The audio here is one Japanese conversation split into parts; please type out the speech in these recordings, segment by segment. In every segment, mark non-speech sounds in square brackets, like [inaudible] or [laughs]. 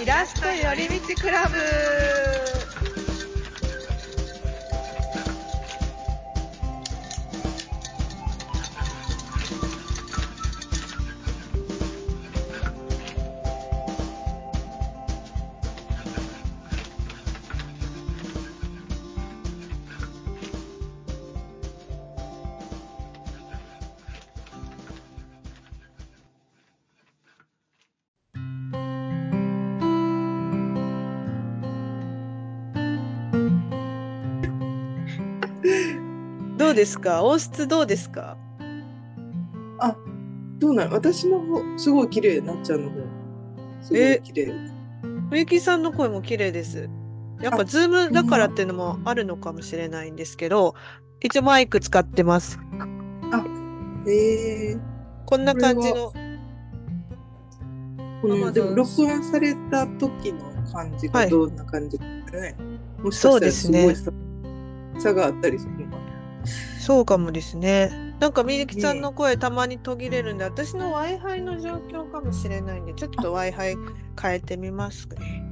イラスト寄り道クラブですか？音質どうですか？どうなの私の方、すごい綺麗、なっちゃんの方。すごい綺麗。みゆきさんの声も綺麗です。やっぱあズームだからっていうのもあるのかもしれないんですけど、一応マイク使ってます。えー、こんな感じの。この、でも録音された時の感じはいがどんな感じかね。もしかそうしたらですごい差差があったりする。そうかもですね。なんかみゆきさんの声たまに途切れるんで、私の Wi-Fi の状況かもしれないんで、ちょっと Wi-Fi 変えてみますね。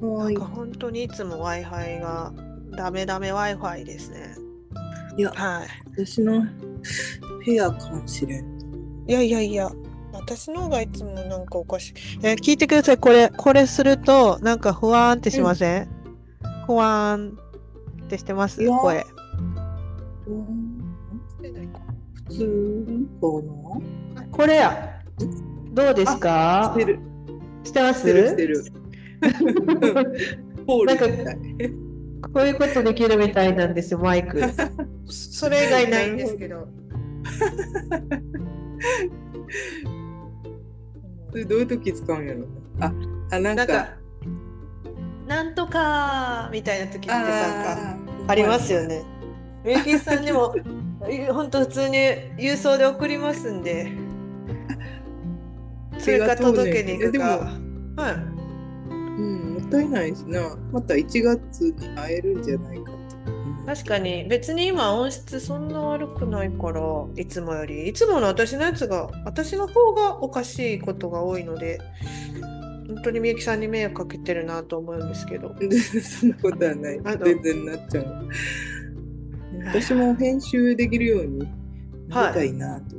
なはいんか。本当にいつも Wi-Fi がダメダメ Wi-Fi ですね。いや、はい。私の部屋かもしれん。いやいやいや、私の方がいつもなんかおかしい。えー聞いてください。これ、これすると、なんか不安ってしません、不安ってしてます？声。うん普通かなこれや。どうですか？してる。してましてるしてる。[laughs] なんか。こういうことできるみたいなんですよ、マイク。[laughs] それ以外ないんですけど。[laughs] それどういう時使うんやろ？あ、あ、なんか。なんとかみたいな時ってさ、ありますよね。みゆきさんにも、本当普通に郵送で送りますんで。それか届けに行くか。はい。うん、もったいないしな。また1月に会えるんじゃないか確かに別に今音質そんな悪くないからいつもよりいつもの私のやつが私の方がおかしいことが多いので本当にみゆきさんに迷惑かけてるなと思うんですけど [laughs] そんなことはない全然なっちゃう。私も編集できるようになりたいなと。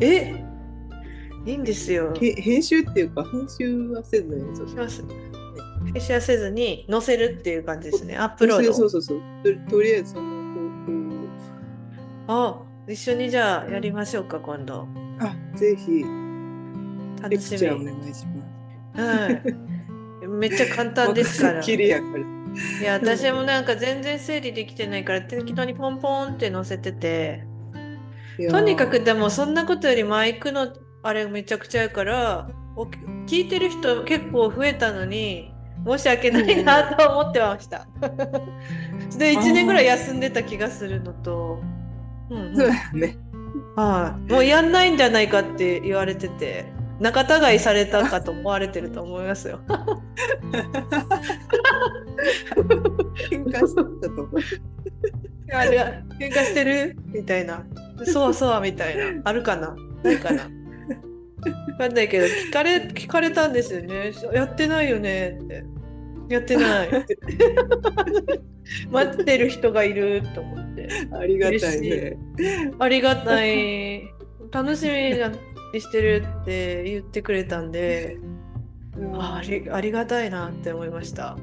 え？いいんですよ。へ編集っていうか、編集はせずに、そうします。編集はせずに載せるっていう感じですね。アップロードそうそうそうと。とりあえずその方法あ一緒にじゃあやりましょうか今度。をあ、ぜひ、楽しチャーおみ願いします。はい。[laughs] めっちゃ簡単ですから。[laughs] きりやから。いや私もなんか全然整理できてないから適当にポンポンって載せててとにかくでもそんなことよりマイクのあれめちゃくちゃやからお聞いてる人結構増えたのに申し訳ないなと思ってました。[laughs] で1年ぐらい休んでた気がするのと、うんうんそうやね。はい、もうやんないんじゃないかって言われてて仲違いされたかと思われてると思いますよ。[laughs] 喧嘩しとったと思う。あれ喧嘩してる？みたいな。そうそうみたいな。あるかな？ないかな？わかんないけど聞かれ聞かれたんですよね。やってないよねって。やってない。[laughs] 待ってる人がいると思って。ありがたいね。ありがたい。楽しみにしてるって言ってくれたんで、あありありがたいなって思いました。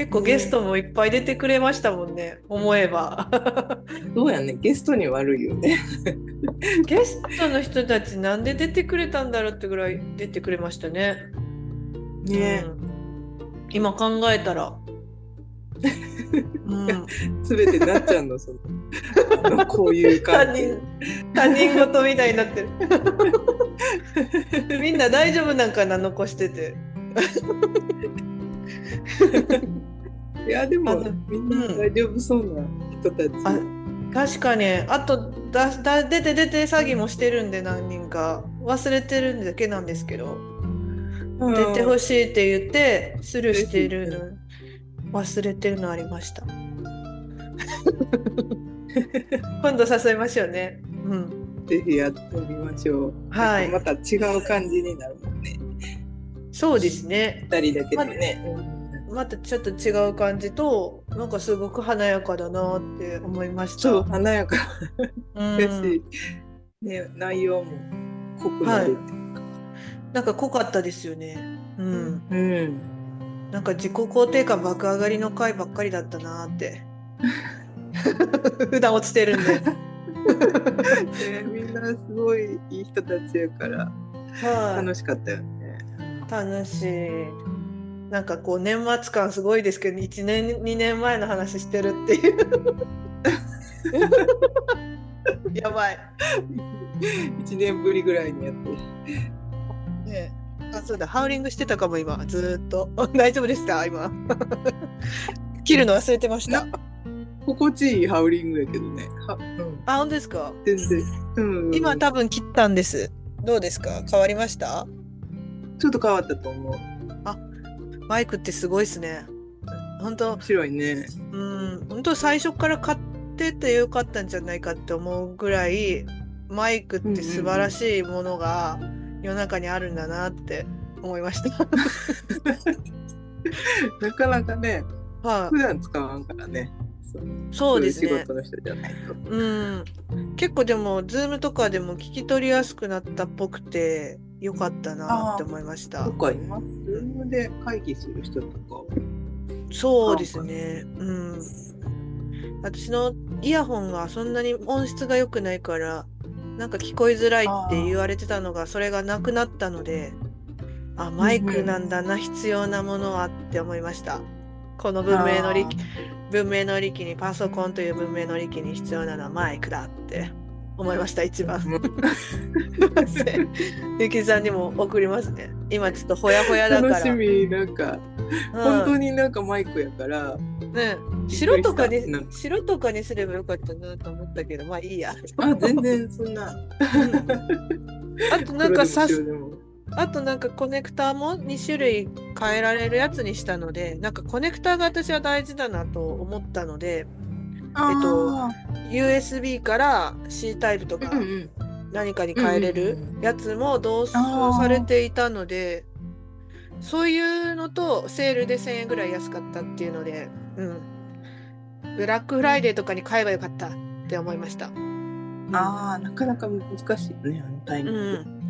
結構ゲストもいっぱい出てくれましたもんね、思えば。[laughs] どうやね、ゲストに悪いよね。[laughs] ゲストの人たちなんで出てくれたんだろうってぐらい出てくれましたね。ねうん今考えたら。[laughs] うん、すべてなっちゃんのそのこういう他感じ。人他人事みたいになってる。みんな大丈夫なんかな残してて。いやでもみんな大丈夫そうな人たち。あ確かに。あとだだ出て出て詐欺もしてるんで何人か。忘れてるだけなんですけど、うん。出てほしいって言ってスルーしてる。の忘れてるのありました。[laughs] 今度誘いましょうね。うん。ぜひやってみましょう。はい。また違う感じになるもんね。そうですね。二人だけでね。またちょっと違う感じとなんかすごく華やかだなって思いました。そう華やかうんだし、ね内容も濃くなるってい。なんか濃かったですよね。うん。うん。なんか自己肯定感爆上がりの回ばっかりだったなって。[laughs] 普段落ちてるんで。[laughs] ねみんなすごいいい人たちやからは楽しかったよね。い。楽しい。なんかこう年末感すごいですけど、1年2年前の話してるっていう。やばい。一年ぶりぐらいにやって。ねえあ、そうだ、ハウリングしてたかも今、ずーっと。[laughs] 大丈夫ですか今。[laughs] 切るの忘れてました。心地いいハウリングやけどね。はうん、あ、本当ですか？全然。うん、今多分切ったんです。どうですか？変わりました？ちょっと変わったと思う。マイクってすごいですね。本当面白いね。うん、本当最初から買っててよかったんじゃないかって思うぐらい、マイクって素晴らしいものが世の中にあるんだなって思いました。[laughs] なかなかね、はい、普段使わんからね。そうですねい仕事。の人じゃないと。うん、結構でも、 Zoom とかでも聞き取りやすくなったっぽくて、よかったなって思いましたと。か今、 Zoom で会議する人とか。そうですね。うん。私のイヤホンがそんなに音質が良くないから、なんか聞こえづらいって言われてたのが、それがなくなったので、あ、マイクなんだな、必要なものはって思いました。この文明の利器、文明の利器に、パソコンという文明の利器に必要なのはマイクだって思いました、一番。[laughs] ゆきさんにも送りますね。今ちょっとほやほやだから。楽しみ、なんか、うん本当になんかマイクやから、ね白とかに白とかにすればよかったなと思ったけどまあいいや。あ、全然そんな。あとなんかさあとなんかコネクターも2種類変えられるやつにしたのでなんかコネクターが私は大事だなと思ったのであ USB から C タイプとか何かに変えれるやつも同封されていたのでそういうのとセールで1000円ぐらい安かったっていうので、うん、ブラックフライデーとかに買えばよかったって思いました。あーなかなか難しいよね、あのタイミング。うん、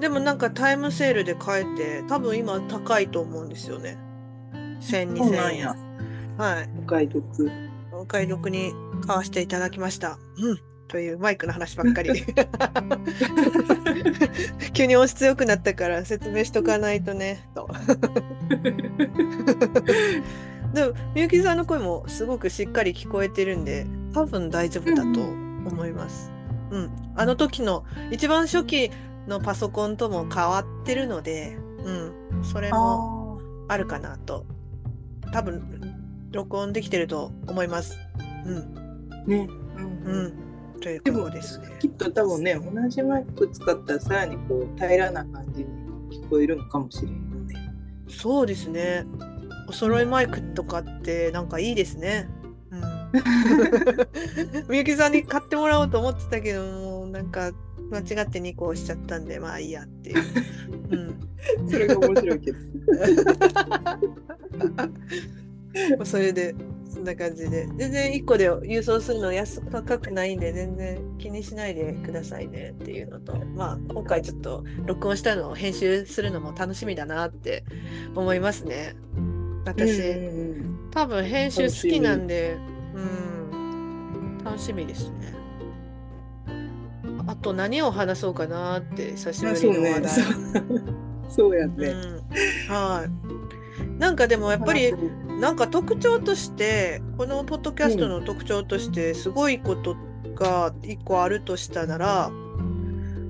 でもなんかタイムセールで買えて多分今高いと思うんですよね。1000、2000そうなんや円。はい。お買い得。お買い得に買わせていただきました。うん。というマイクの話ばっかり。[laughs] [laughs] 急に音質良くなったから説明しとかないとね。と。[laughs] でもみゆきさんの声もすごくしっかり聞こえてるんで多分大丈夫だと思います。うん、あの時の一番初期のパソコンとも変わってるので、うん、それもああるかなと多分録音できてると思います。うん、ーね。うんうん、というでもことですね。きっと多分ね、同じマイク使ったらさらにこう平らな感じに聞こえるのかもしれんよね。そうですね。お揃いマイクとかってなんかいいですね。うん、[laughs] みゆきさんに買ってもらおうと思ってたけどもなんか間違って2個押しちゃったんでまあいいやっていう。うん。それが面白いけど。[laughs] まあそれでそんな感じで。全然1個で郵送するの安高くないんで全然気にしないでくださいねっていうのとまあ今回ちょっと録音したのを編集するのも楽しみだなって思いますね。私、うん多分編集好きなんでうん。楽しみですねあと何を話そうかなって久しぶりの話。題、そう [laughs] そうやね。うん、はい。なんかでもやっぱりなんか特徴としてこのポッドキャストの特徴としてすごいことが一個あるとしたなら、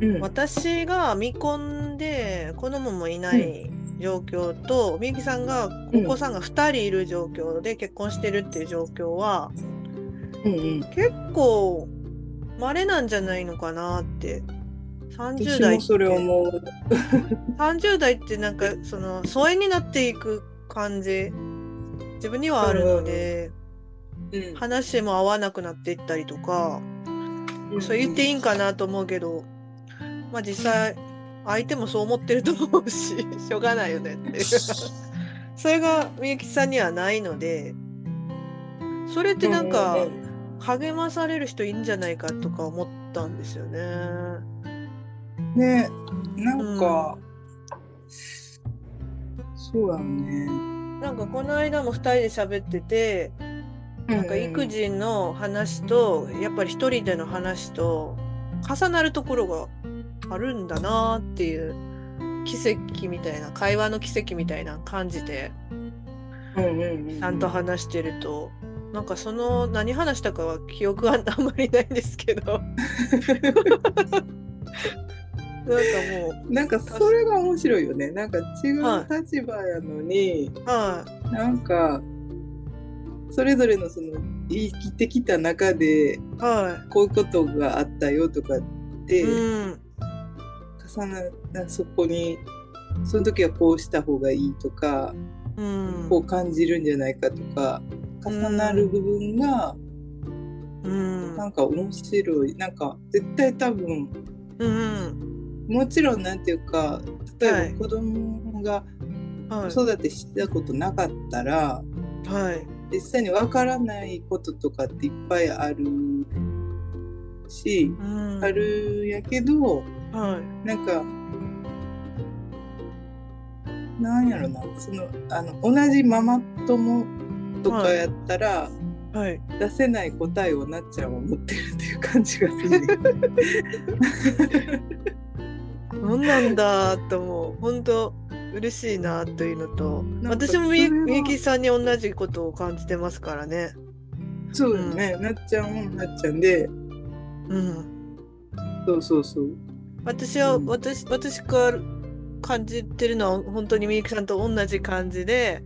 うん、私が未婚で子供もいない状況と、みゆきさんがお子さんが2人いる状況で結婚してるっていう状況はうんうん。結構稀なんじゃないのかなって。30私代って。もそれ思う。30代ってなんかその疎遠になっていく感じ。自分にはあるので、うん。話も合わなくなっていったりとか、そう言っていいんかなと思うけど、まあ実際相手もそう思ってると思うし [laughs] しょうがないよねって。い [laughs] うそれがみゆきさんにはないのでそれってなんか励まされる人いいんじゃないかとか思ったんですよね。ねなんか、そうやね。なんかこの間も2人で喋っててなんか育児の話とやっぱり一人での話と重なるところがあるんだなっていう奇跡みたいな会話の奇跡みたいな感じでうんうんうんちゃんと話してるとなんかその何話したかは記憶はあんまりないんですけど。なんかもなんかそれが面白いよね。なんか違うは立場やのに、うはい。なんかそれぞれのその生きてきた中ではこういうことがあったよとかっていうん。重ななそこにその時はこうした方がいいとか、うん。こう感じるんじゃないかとか重なる部分がうん。なんか面白い。なんか絶対多分うんもちろんなんていうか例はい。えば子供がはい。子育てしたことなかったら、はい。実際にわからないこととかっていっぱいあるし、うん。あるやけどはい。なんかなんやろな。そのあの同じママ友とかやったら、はい。出せない答えをなっちゃんは持ってるっていう感じがする。ね。なんだと思う。本当嬉しいなというのと私もみみゆきさんに同じことを感じてますからね。そうだね、なっちゃんもなっちゃんで。うん、そうそうそう。私は、うん。私私が感じてるのは本当にみゆきさんと同じ感じで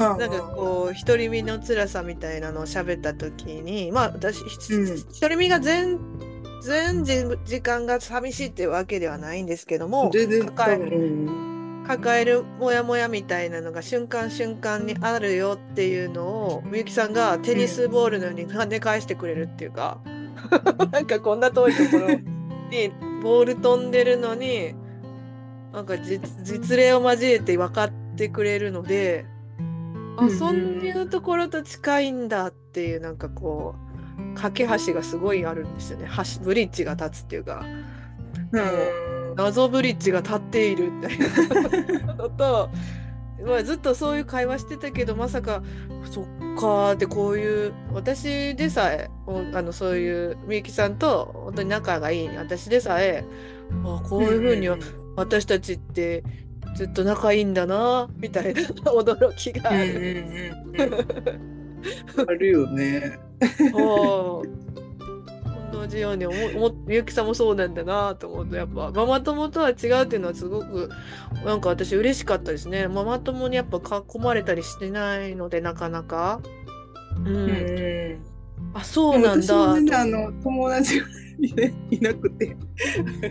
ななんかこう独り身の辛さみたいなのを喋った時にまあ私うん。独り身が全全時時間が寂しいっていうわけではないんですけども抱え抱えるモヤモヤみたいなのが瞬間瞬間にあるよっていうのをみゆきさんがテニスボールのように跳ね返してくれるっていうか、[laughs] なんかこんな遠いところにボール飛んでるのになんか実実例を交えて分かってくれるので、あうんうん。そういうところと近いんだっていうなんかこう架け橋がすごいあるんですよね。橋ブリッジが立つっていうか。うん。謎ブリッジが立っているみたいなのと、[laughs] まあ、ずっとそういう会話してたけどまさかそっかーってこういう私でさえおあのそういうみゆきさんと本当に仲がいい私でさえあこういうふうに私たちってずっと仲いいんだなみたいな [laughs] 驚きがある。あるよね。はい同じように思思みゆきさんもそうなんだなと思うとやっぱママ友とは違うっていうのはすごくなんか私嬉しかったですね。ママ友にやっぱ囲まれたりしてないのでなかなか。うん、うんあそうなんだ。全然あの友達がいなくて、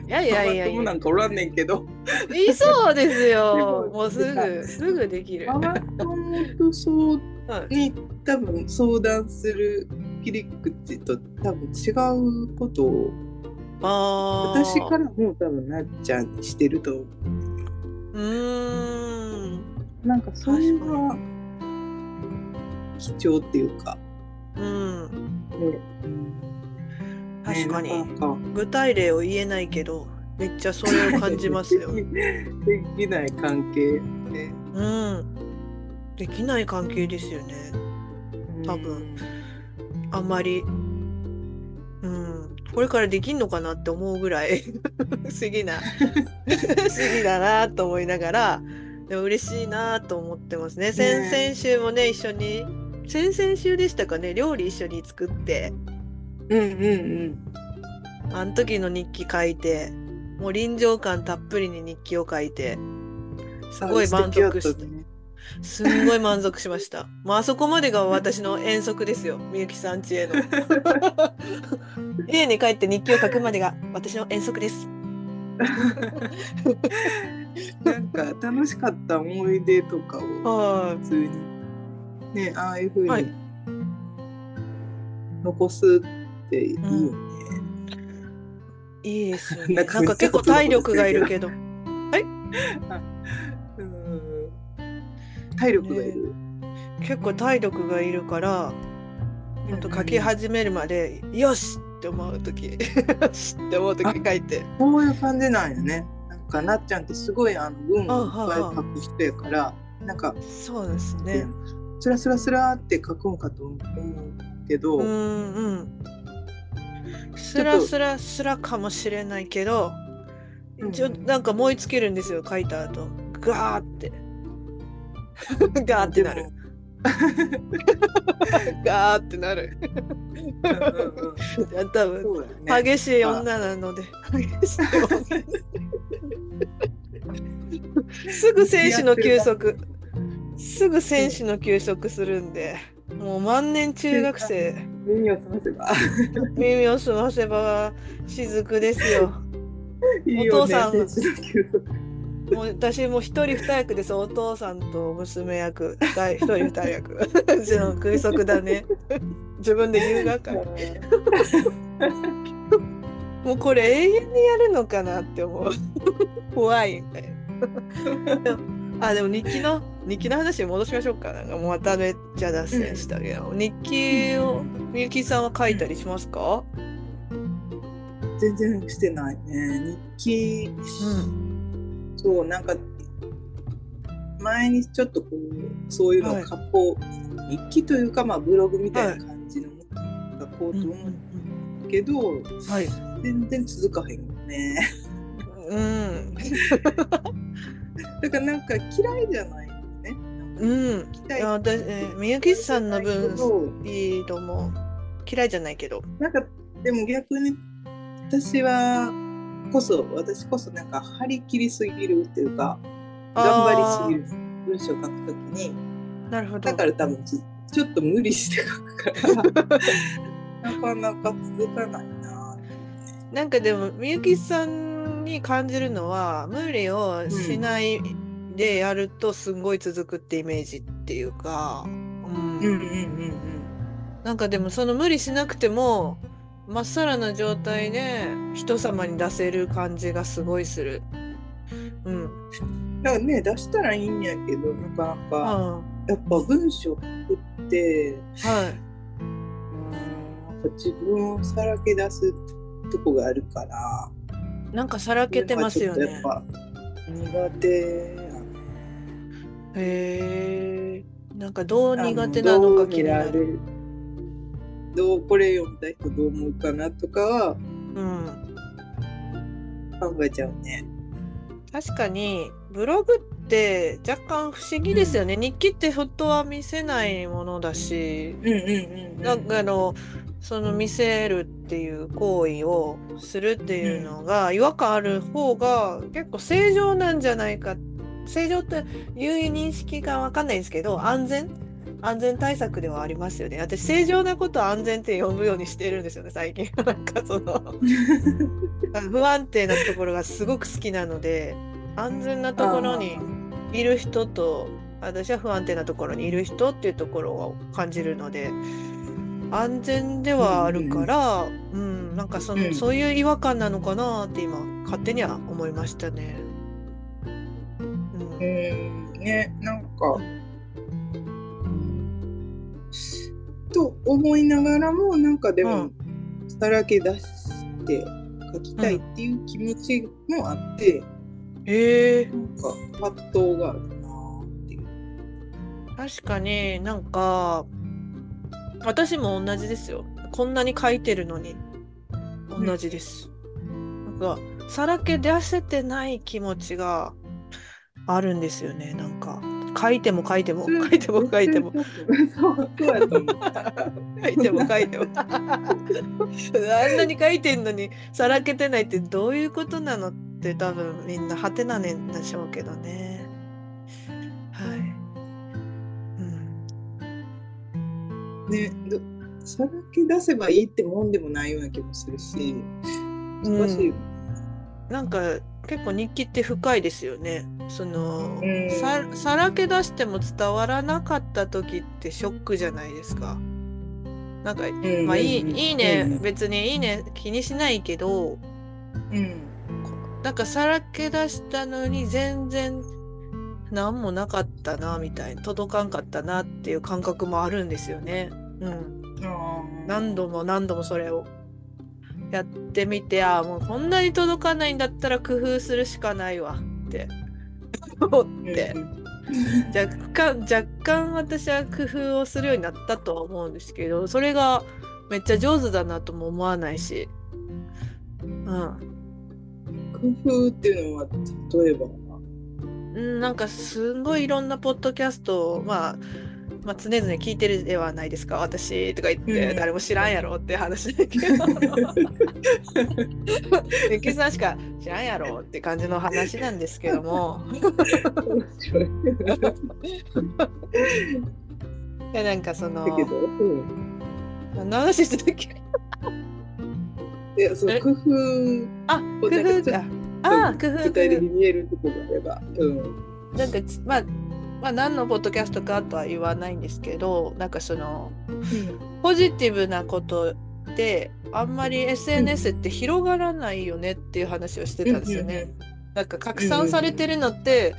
いやいやいやいママ友なやんかおらんねんけど、いそうですでよももうすぐすぐできる、ママ友とそうはい。に多分相談する切り口と多分違うことをあー私からも多分なっちゃんにしてると思う。うーん。なんかそれは貴重っていうか、うん。ね。確かに、具体例を言えないけどめっちゃそれを感じますよ。[laughs] できない関係ね。うん。できない関係ですよね。多分。あんまり。うん。これからできんのかなって思うぐらい。[laughs] 不思議な。[laughs] 不思議だなと思いながら。でも嬉しいなと思ってますね。先ね。々週もね一緒に先々週でしたかね料理一緒に作って。うんうんうん。あの時の日記書いてもう臨場感たっぷりに日記を書いて。すごい満足して、ね。すんごい満足しました。もうあそこまでが私の遠足ですよ、みゆきさんちへの。家に帰って日記を書くまでが私の遠足です。[laughs] なんか楽しかった思い出とかをは普通にねああいうふうはいに残すっていいよね。い。いいですよね。な [laughs] なんんかか結構体力がいるけど。[laughs] うん体力がいる。結構体力がいるからほんと書き始めるまで「よし!」って思う時「[laughs] よし!」って思う時書いてそういう感じなんよね。なんかなっちゃんってすごいあの文をいっぱい書く人やから、なんかそうですねスラスラスラって書くんかと思うけど、うんうん。スラスラスラかもしれないけどうん。ちょなんか燃え尽きるんですよ書いた後。ガーって。[laughs] ガーってなる。ガーってなる。多分。ね。激しい女なので。激しい女すぐ選手の休息すぐ選手の休息するんでもう万年中学生。耳を澄ませば。耳を澄ませば雫ですよ。[laughs] いいよねお父さん。もう私もう一人二役です。お父さんと娘役。一人二役。うちの空足だね。自分で言うがかりもうこれ永遠にやるのかなって思う。怖いみたいなあでも日記の日記の話に戻しましょうかなんかもうまためっちゃ脱線したけど、日記をみゆきさんは書いたりしますか？全然してないね。日記、そう、なんか、前にちょっとこう、そういうのをはい書こう、日記というか、まあ、ブログみたいな感じの書こうと思うんうんうけど、はい全然続かへんよね。うん [laughs] だからなんか嫌いじゃない。うん。私えーみゆきさんの分分いいと思う。嫌いじゃないけど。なんかでも逆に私はこそ私こそなんか張り切りすぎるっていうか頑張りすぎる文章を書くときにるなるほど。だから多分ちちょっと無理して書くから [laughs] なかなか続かないな。なんかでもみゆきさんに感じるのは無理をしないでやるとすんごい続くってイメージっていうか、うんうんうんうんなんかでもその無理しなくてもまっさらな状態で人様に出せる感じがすごいする。うん。うん。だからね出したらいいんやけどなかなかはやっぱ文章書くってい。はい。うんなんか自分をさらけ出すとこがあるから。なんかさらけてますよねやっ。ぱ苦手。へえ。なんかどう苦手なのか気になる。る。どうこれ読んだ人どう思うかなとかはうん。考えちゃうね。確かにブログって若干不思議ですよね。日記ってフットは見せないものだし、うんうんうん。なんかあのその見せるっていう行為をするっていうのが違和感ある方が結構正常なんじゃないか正常っていう認識が分かんないんですけど安全？安全対策ではありますよね。私正常なことを安全って呼ぶようにしてるんですよね最近。[laughs] なんかその [laughs] 不安定なところがすごく好きなので安全なところにいる人と私は不安定なところにいる人っていうところを感じるので安全ではあるから、うんなんかその、うん。そういう違和感なのかなって今勝手には思いましたね。うんうんねなんか。と思いながらもなんかでも、うんさらけ出して書きたいっていう気持ちもあって、へえなんか葛藤があるなっていう。確かになんか私も同じですよ。こんなに書いてるのに同じです。なんかさらけ出せてない気持ちがあるんですよね。なんか書いても書いても書いても書いても。書いても書いても [laughs] あんなに書いてんのにさらけてないってどういうことなのって多分みんなハテナねんでしょうけどね。はい。うんね、どさらけ出せばいいってもんでもないような気もするし、難しいよ。なんか結構日記って深いですよね。その、うんささらけ出しても伝わらなかった時ってショックじゃないですか。なんか、うんまあいいうんいいね、うん別にいいね気にしないけどうん。なんかさらけ出したのに全然何もなかったなみたいな届かんかったなっていう感覚もあるんですよね。うん、何度も何度もそれをやってみてああもうこんなに届かないんだったら工夫するしかないわって。思って。若干若干私は工夫をするようになったとは思うんですけどそれがめっちゃ上手だなとも思わないし。うん。工夫っていうのは例えばうん、なんかすごいいろんなポッドキャストを、まあ、まあ常々聞いてるではないですか私とか言って、うん。誰も知らんやろって話だけど。[laughs] ゆきさんしか知らんやろって感じの話なんですけども。[laughs] いやなんかその何の話してたっけ？いやそえ？の工夫。あ工夫かあ工夫工具体的夫。に見えるところがあれば、うん、なんかまあまあ何のポッドキャストかとは言わないんですけどなんかそのポジティブなことであんまり SNS って広がらないよねっていう話をしてたんですよね。なんか拡散されてるのって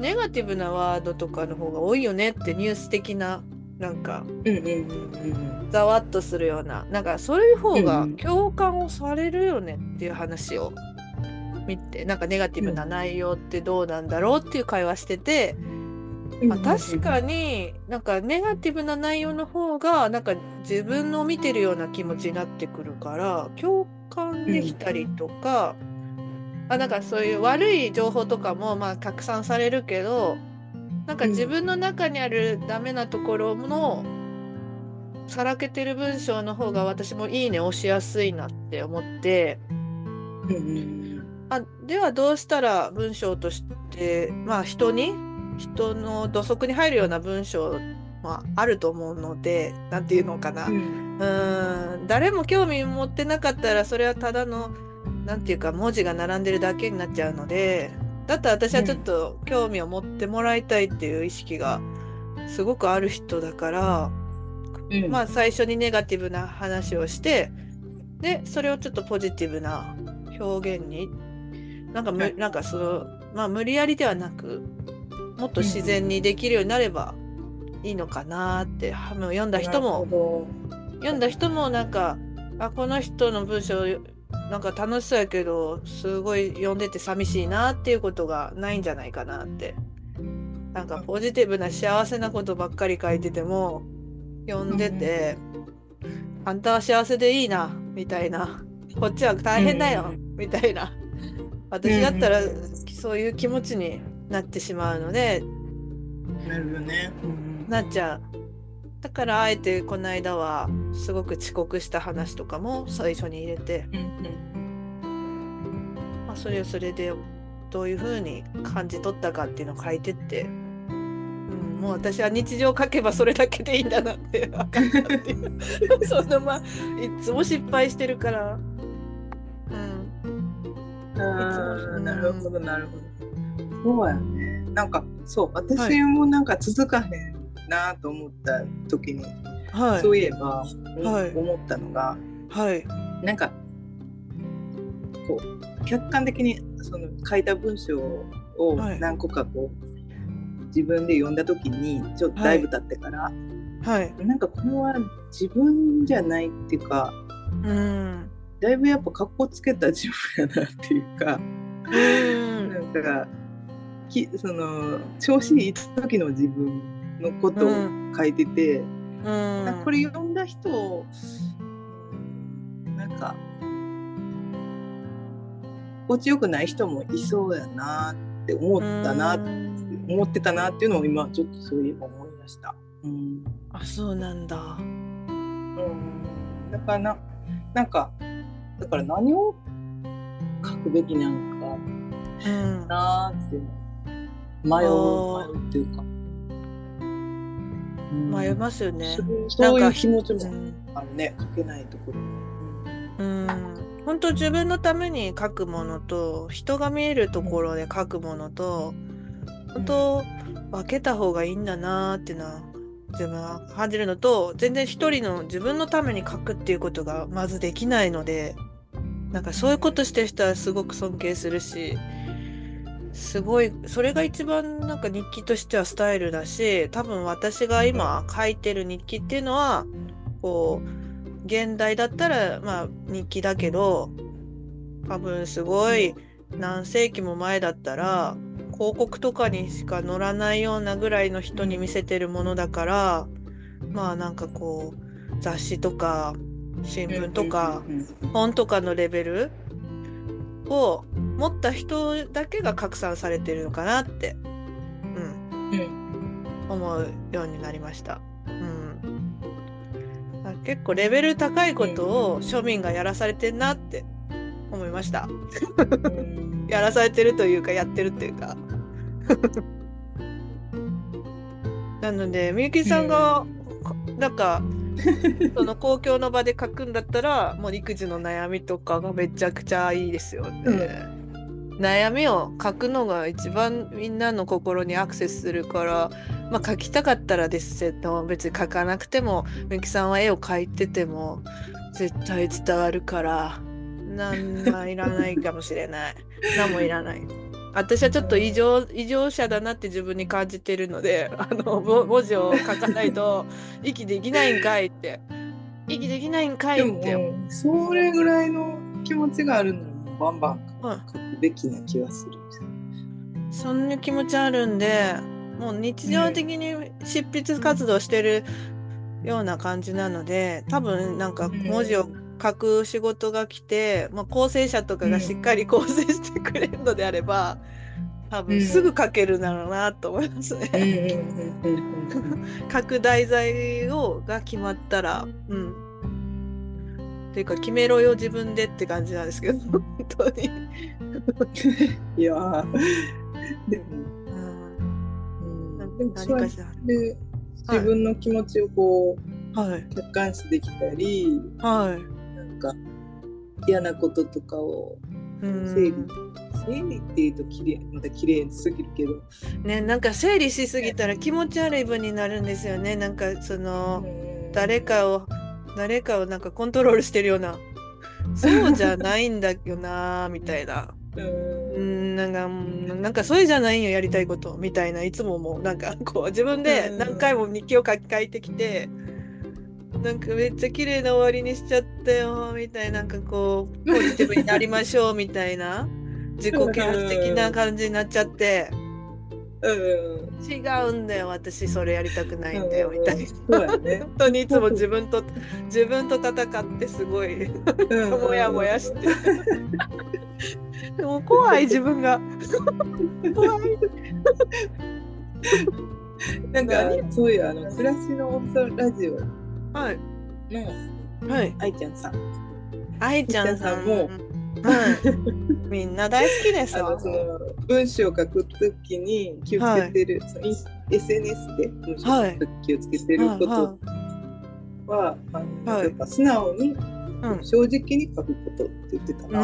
ネガティブなワードとかの方が多いよねってニュース的ななんかうんうんうんうんざわっとするようななんかそういう方がうん共感をされるよねっていう話を見てなんかネガティブな内容ってどうなんだろうっていう会話してて。うんまあ、確かになんかネガティブな内容の方がなんか自分の見てるような気持ちになってくるから共感できたりとか、あなんかそういう悪い情報とかもまあ拡散されるけどなんか自分の中にあるダメなところのさらけてる文章の方が私もいいね押しやすいなって思って。うんうん。あではどうしたら文章としてまあ人に人の土足に入るような文章はあると思うので何て言うのかな、ううん。ーん。誰も興味持ってなかったらそれはただの何て言うか文字が並んでるだけになっちゃうのでだったら私はちょっと興味を持ってもらいたいっていう意識がすごくある人だから、うん。まあ最初にネガティブな話をしてでそれをちょっとポジティブな表現になんかむ、はい。なんかそのまあ無理やりではなくもっと自然にできるようになればいいのかなって、はもう読んだ人も読んだ人もなんかあこの人の文章なんか楽しそうやけどすごい読んでて寂しいなっていうことがないんじゃないかなって。なんかポジティブな幸せなことばっかり書いてても読んでて、あんたは幸せでいいなみたいな。こっちは大変だよ、うん。みたいな。私だったらうんそういう気持ちになってしまうのでどなるほどね、うんなっちゃう。だからあえてこの間はすごく遅刻した話とかも最初に入れて、うんまあ、それをそれでどういう風に感じ取ったかっていうのを書いてって、うん、もう私は日常書けばそれだけでいいんだなって [laughs] 分かったって。い [laughs] うそのまあいつも失敗してるから、うん、なるほどなるほどそうやねなんかそうはい私もなんか続かへんなと思った時に、はい。そういえば、はい。思ったのがはい。なんかこう客観的にその書いた文章をはい。何個かこう、自分で読んだ時にちょっとだいぶ経ってから、はい。なんかこれは自分じゃないっていうかうん。だいぶやっぱかっこつけた自分やなっていうか、うん。なんかきその調子いい時の自分のことを書いてて、うん。なんかこれ読んだ人なんか心地よくない人もいそうやなって思ったなってうん。思ってたなっていうのを今ちょっとそういえば思いました。うん。あそうなんだ。うん、だからななんかだから何を書くべきなんかうん。なーって迷あーう迷うっていうか、うん。迷いますよね。そういう気持ちもうんあるね。書けないところ。うん。本当自分のために書くものと人が見えるところで書くものと本当分けた方がいいんだなーっていうのは自分は感じるのと全然一人の自分のために書くっていうことがまずできないのでなんかそういうことしてる人はすごく尊敬するしすごいそれが一番なんか日記としてはスタイルだし多分私が今書いてる日記っていうのはこう現代だったらまあ日記だけど多分すごい何世紀も前だったら広告とかにしか載らないようなぐらいの人に見せてるものだからまあなんかこう雑誌とか新聞とか本とかのレベルを持った人だけが拡散されてるのかなって、うん、うん、思うようになりました。うん、結構レベル高いことを庶民がやらされてんなって思いました。やらされてるというかやってるっていうか。[laughs] なのでみゆきさんがなんかその公共の場で書くんだったらもう育児の悩みとかがめちゃくちゃいいですよね。うん、悩みを書くのが一番みんなの心にアクセスするからまあ書きたかったらですけど別に書かなくてもみきさんは絵を描いてても絶対伝わるからなんいらないかもしれない。[laughs] 何もいらない。私はちょっと異常異常者だなって自分に感じてるのであの文字を書かないと息できないんかいって息できないんかいってそれぐらいの気持ちがあるのにバンバン書くべきな気がする、うん、そんな気持ちあるんでもう日常的に執筆活動してるような感じなので多分なんか文字を書く仕事が来て、まあ、構成者とかがしっかり構成してくれるのであれば、多分すぐ書けるだろうなと思いますね。書く題材をが決まったら、うん。っていうか決めろよ自分でって感じなんですけど本当に。[laughs] いやでも、うん、何かしら。で自分の気持ちをこう、はい、客観視できたり、はい、か嫌なこととかを整理、整理っていうときれいまた綺麗すぎるけど。ねなんか整理しすぎたら気持ち悪い分になるんですよね。なんかその誰かを誰かをなんかコントロールしてるようなそうじゃないんだよなみたいな。うんなんかなんかそれじゃないよやりたいことみたいないつももうなんかこう自分で何回も日記を書き換えてきて、なんかめっちゃ綺麗な終わりにしちゃったよみたいななんかこうポジティブになりましょうみたいな自己啓発的な感じになっちゃって、うん、違うんだよ私それやりたくないんだよみたいな、ね、本当にいつも自分と自分と戦ってすごいもやもやして。でも怖い自分が。怖い。なんかそういうあの暮らしの音ラジオはい。の、はい。愛ちゃんさん。愛ちゃんさんも、はい。みんな大好きですあのその文章を書くときに気をつけてる、はい、SNS で文章を書くとき気をつけてることは、はい、あの、やっぱ素直に、うん、正直に書くことって言ってたな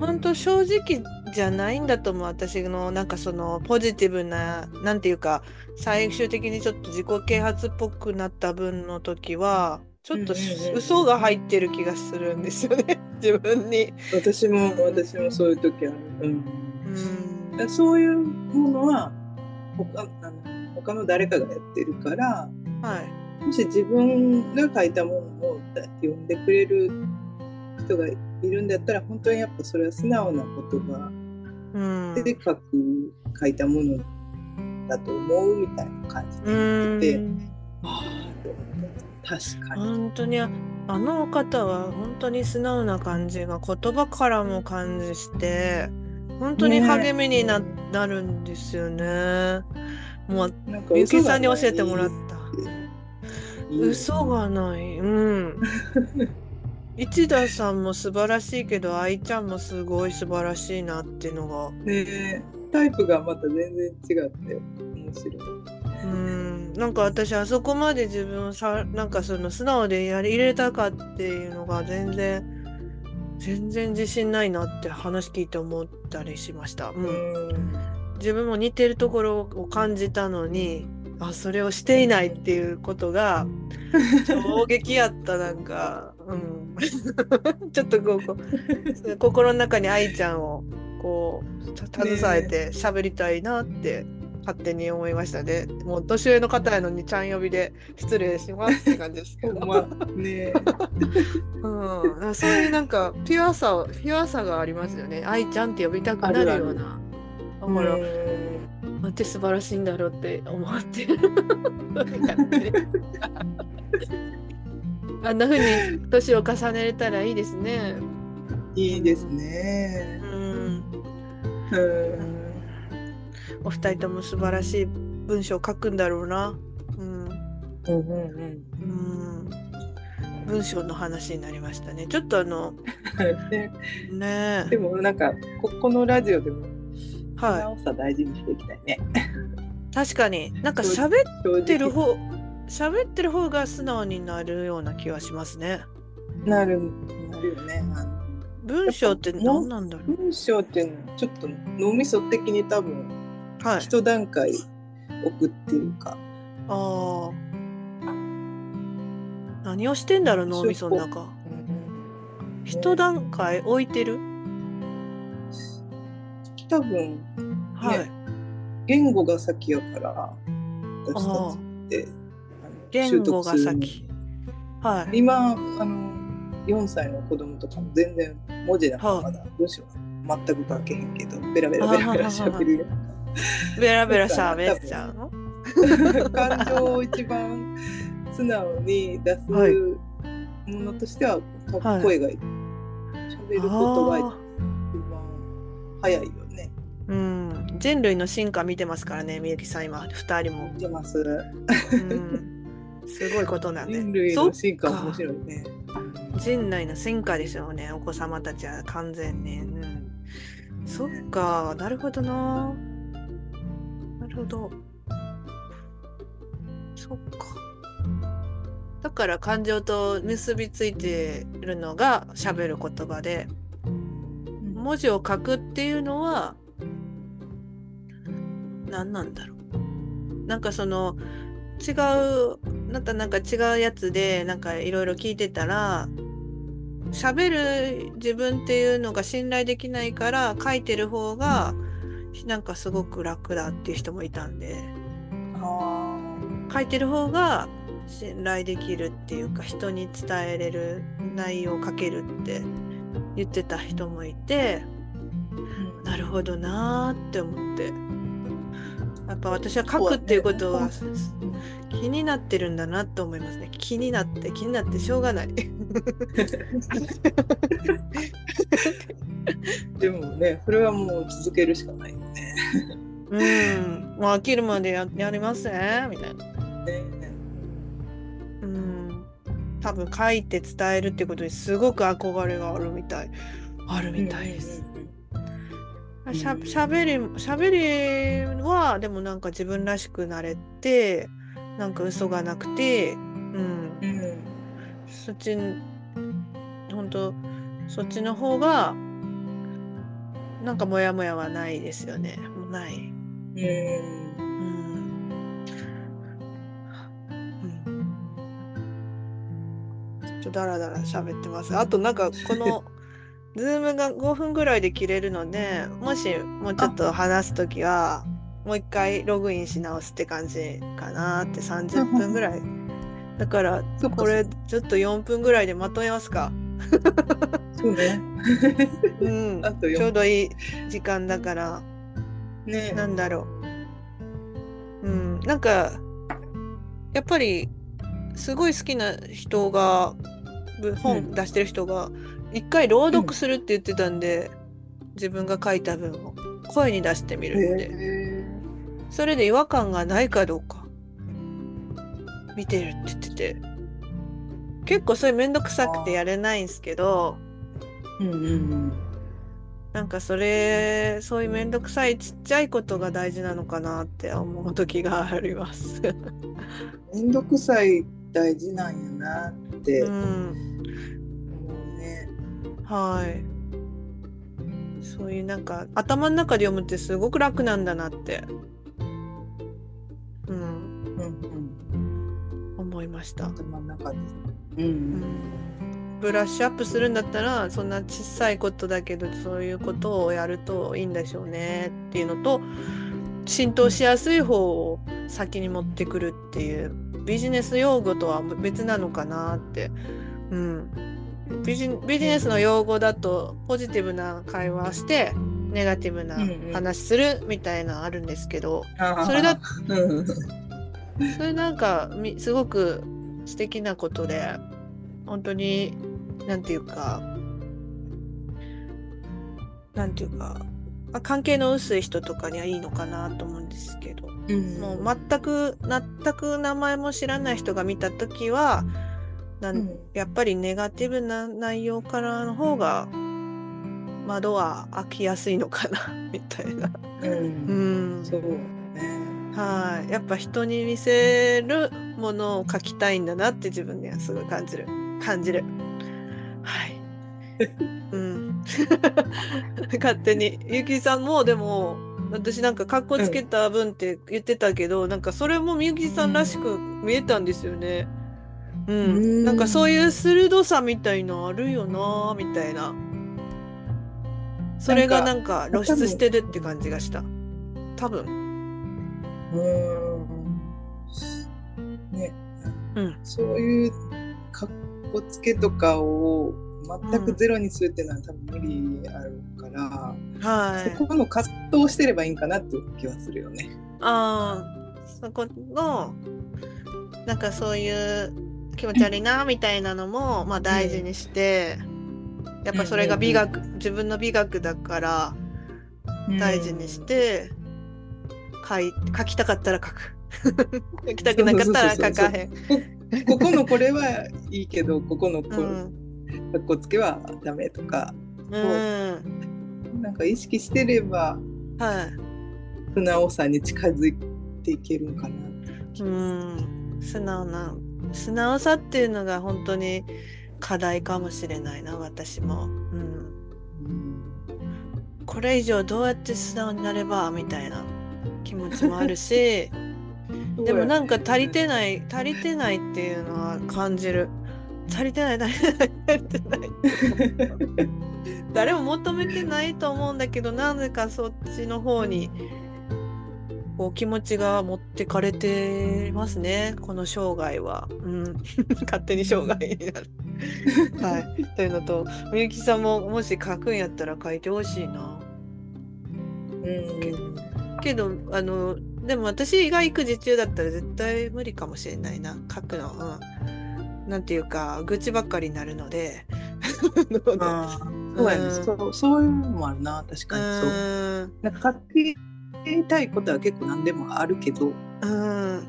本当正直じゃないんだと思う私のなんかそのポジティブななんていうか最終的にちょっと自己啓発っぽくなった分の時はちょっと嘘が入ってる気がするんですよね自分に。私も私もそういう時ある、うん、うん、そういうものは他あの他の誰かがやってるから、はい、もし自分が書いたものを読んでくれる人がいるんだったら本当にやっぱそれは素直な言葉で書く、書いたものだと思うみたいな感じで言ってて、ああ確かに。本当にあの方は本当に素直な感じが言葉からも感じして本当に励みにな,、なるんですよね。もうゆきさんに教えてもらった。嘘がない。うん。[laughs] 一田さんも素晴らしいけど愛ちゃんもすごい素晴らしいなっていうのが。ねタイプがまた全然違って面白い。うんなんか私あそこまで自分をさなんかその素直でやり入れたかっていうのが全然全然自信ないなって話聞いて思ったりしました。うん、自分も似てるところを感じたのにあそれをしていないっていうことが衝撃やったなんか、うん、[laughs] ちょっとこうこう心の中に愛ちゃんをこう携えて喋りたいなって勝手に思いましたね。もう年上の方やのにちゃん呼びで失礼しますって感じですけど。まねうん、そういうなんかピュアさピュアさがありますよね。愛ちゃんって呼びたくなるような。だから、なんて素晴らしいんだろうって思ってあんなふうに年を重ねれたらいいですね。いいですね。うん。うんお二人とも素晴らしい文章を書くんだろうな。うん。うんうんうん。うん文章の話になりましたね。ちょっとあの [laughs] ねねでもなんかここのラジオでも素直さ大事にしていきたいね。確かになんか喋ってる方喋ってる方が素直になるような気はしますね。なるなるよね。文章って何なんだろう文章っていうのはちょっと脳みそ的に多分はい、一段階置くっていうか。ああ。何をしてんだろう脳みその中。一段階置いてる？多分、ね、はい、言語が先やから私たちって。言語が先。はい、今あの4歳の子供とかも全然文字なんかまだ文章全く書けへんけどベラベラベラベラしゃべるよ。うな。[laughs] ベラベラしゃべっちゃうの？[laughs] 感情を一番素直に出すものとしては、はい、声がしゃべることが一番早いよね。うん、人類の進化見てますからね、みゆきさん、今、2人も。見てます。うん、すごいことなんで。人類の進化面白いね。人類の進化ですよね、お子様たちは完全に。うん、そっか、なるほどな。ほど。そっか。だから感情と結びついてるのが喋る言葉で、文字を書くっていうのは何なんだろう。なんかその違うなんかなんか違うやつでなんかいろいろ聞いてたら喋る自分っていうのが信頼できないから書いてる方が、うんなんかすごく楽だっていう人もいたんで。書いてる方が信頼できるっていうか人に伝えれる内容を書けるって言ってた人もいて、うん、なるほどなーって思って。やっぱ私は書くっていうことは気になってるんだなって思いますね。気になって気になってしょうがない。[laughs] でもねそれはもう続けるしかない。よね。うん。もう飽きるまでややりますねみたいな、ね、うん。多分書いて伝えるってことにすごく憧れがあるみたい。あるみたいです、うん、しゃしゃべりしゃべりはでもなんか自分らしくなれてなんか嘘がなくてうん、うん、そっち本当そっちの方がなんかモヤモヤはないですよね。もうない。うん。うん。ちょっとダラダラ喋ってます。あとなんかこのズームが5分ぐらいで切れるので、もしもうちょっと話す時はもう一回ログインし直すって感じかなって30分ぐらい。だからこれちょっと4分ぐらいでまとめますか。そうね。うん、[laughs] あとちょうどいい時間だから、ね、なんだろう。うん、なんか、やっぱり、すごい好きな人が、本出してる人が、一回朗読するって言ってたんで、うん、自分が書いた文を。声に出してみるって。それで違和感がないかどうか、見てるって言ってて。結構それめんどくさくてやれないんですけど、うんうんうん、なんかそれそういうめんどくさいちっちゃいことが大事なのかなって思う時があります。めんどくさい大事なんやなって思うね。はい。そういうなんか頭の中で読むってすごく楽なんだなって。うん。うんうん。思いました。頭の中で。うん、うんブラッシュアップするんだったらそんな小さいことだけどそういうことをやるといいんでしょうねっていうのと浸透しやすい方を先に持ってくるっていうビジネス用語とは別なのかなって、うん、ビジビジネスの用語だとポジティブな会話してネガティブな話するみたいなあるんですけど、うんうん、それだそれなんかすごく素敵なことで本当に何て言うか何て言うか関係の薄い人とかにはいいのかなと思うんですけど、うん、もう全く全く名前も知らない人が見た時はなん、うん、やっぱりネガティブな内容からの方が窓は開きやすいのかな [laughs] みたいな。うん、うん、そうはい、やっぱ人に見せるものを書きたいんだなって自分にはすごい感じる感じる。はい。[laughs] うん。勝手にゆきさんもでも私なんかかっこつけた分って言ってたけど、うん、なんかそれもみゆきさんらしく見えたんですよね。うん、うん、なんかそういう鋭さみたいのあるよなみたいな。それがなんか露出してるって感じがした。多分。うんね、うん、そういうかっこつけとかを全くゼロにするっていうのは多分無理あるから、うん、はい、そこの葛藤してればいいんかなっていう気はするよね。ああそこのなんかそういう気持ち悪いなみたいなのも、まあ、大事にして、やっぱそれが美学、自分の美学だから大事にして、書い書きたかったら書く。[laughs] 書きたくなかったら書かへん。ここのこれはいいけどここのこ,、うん、かっこつけはダメとか。うん、なんか意識してれば、はい、素直さに近づいていけるかな。うん。素直な素直さっていうのが本当に課題かもしれないな私も、うん、うん、これ以上どうやって素直になればみたいな気持ちもあるしでもなんか足りてない足りてないっていうのは感じる。足りてない足りてない足りてない。[laughs] 誰も求めてないと思うんだけどなぜかそっちの方にこう気持ちが持ってかれてますね。この生涯は、うん、[laughs] 勝手に生涯になる。はい、というのとみゆきさんももし書くんやったら書いてほしいな。うん。けどあのでも私が育児中だったら絶対無理かもしれないな。書くの。うん、なんていうか愚痴ばっかりになるので。[laughs] そうやね、そうそういうのもあるな。確かに。そう。なんか書きりたいことは結構何でもあるけど、うん、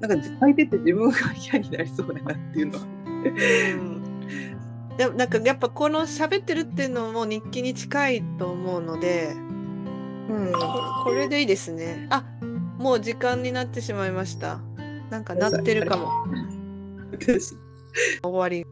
なんか書いてて自分が嫌になりそうだなっていうのは。うん。でもなんかやっぱこの喋ってるっていうのも日記に近いと思うので、うん、これでいいですね。あもう時間になってしまいました。なんか鳴ってるかも。[laughs] 終わり。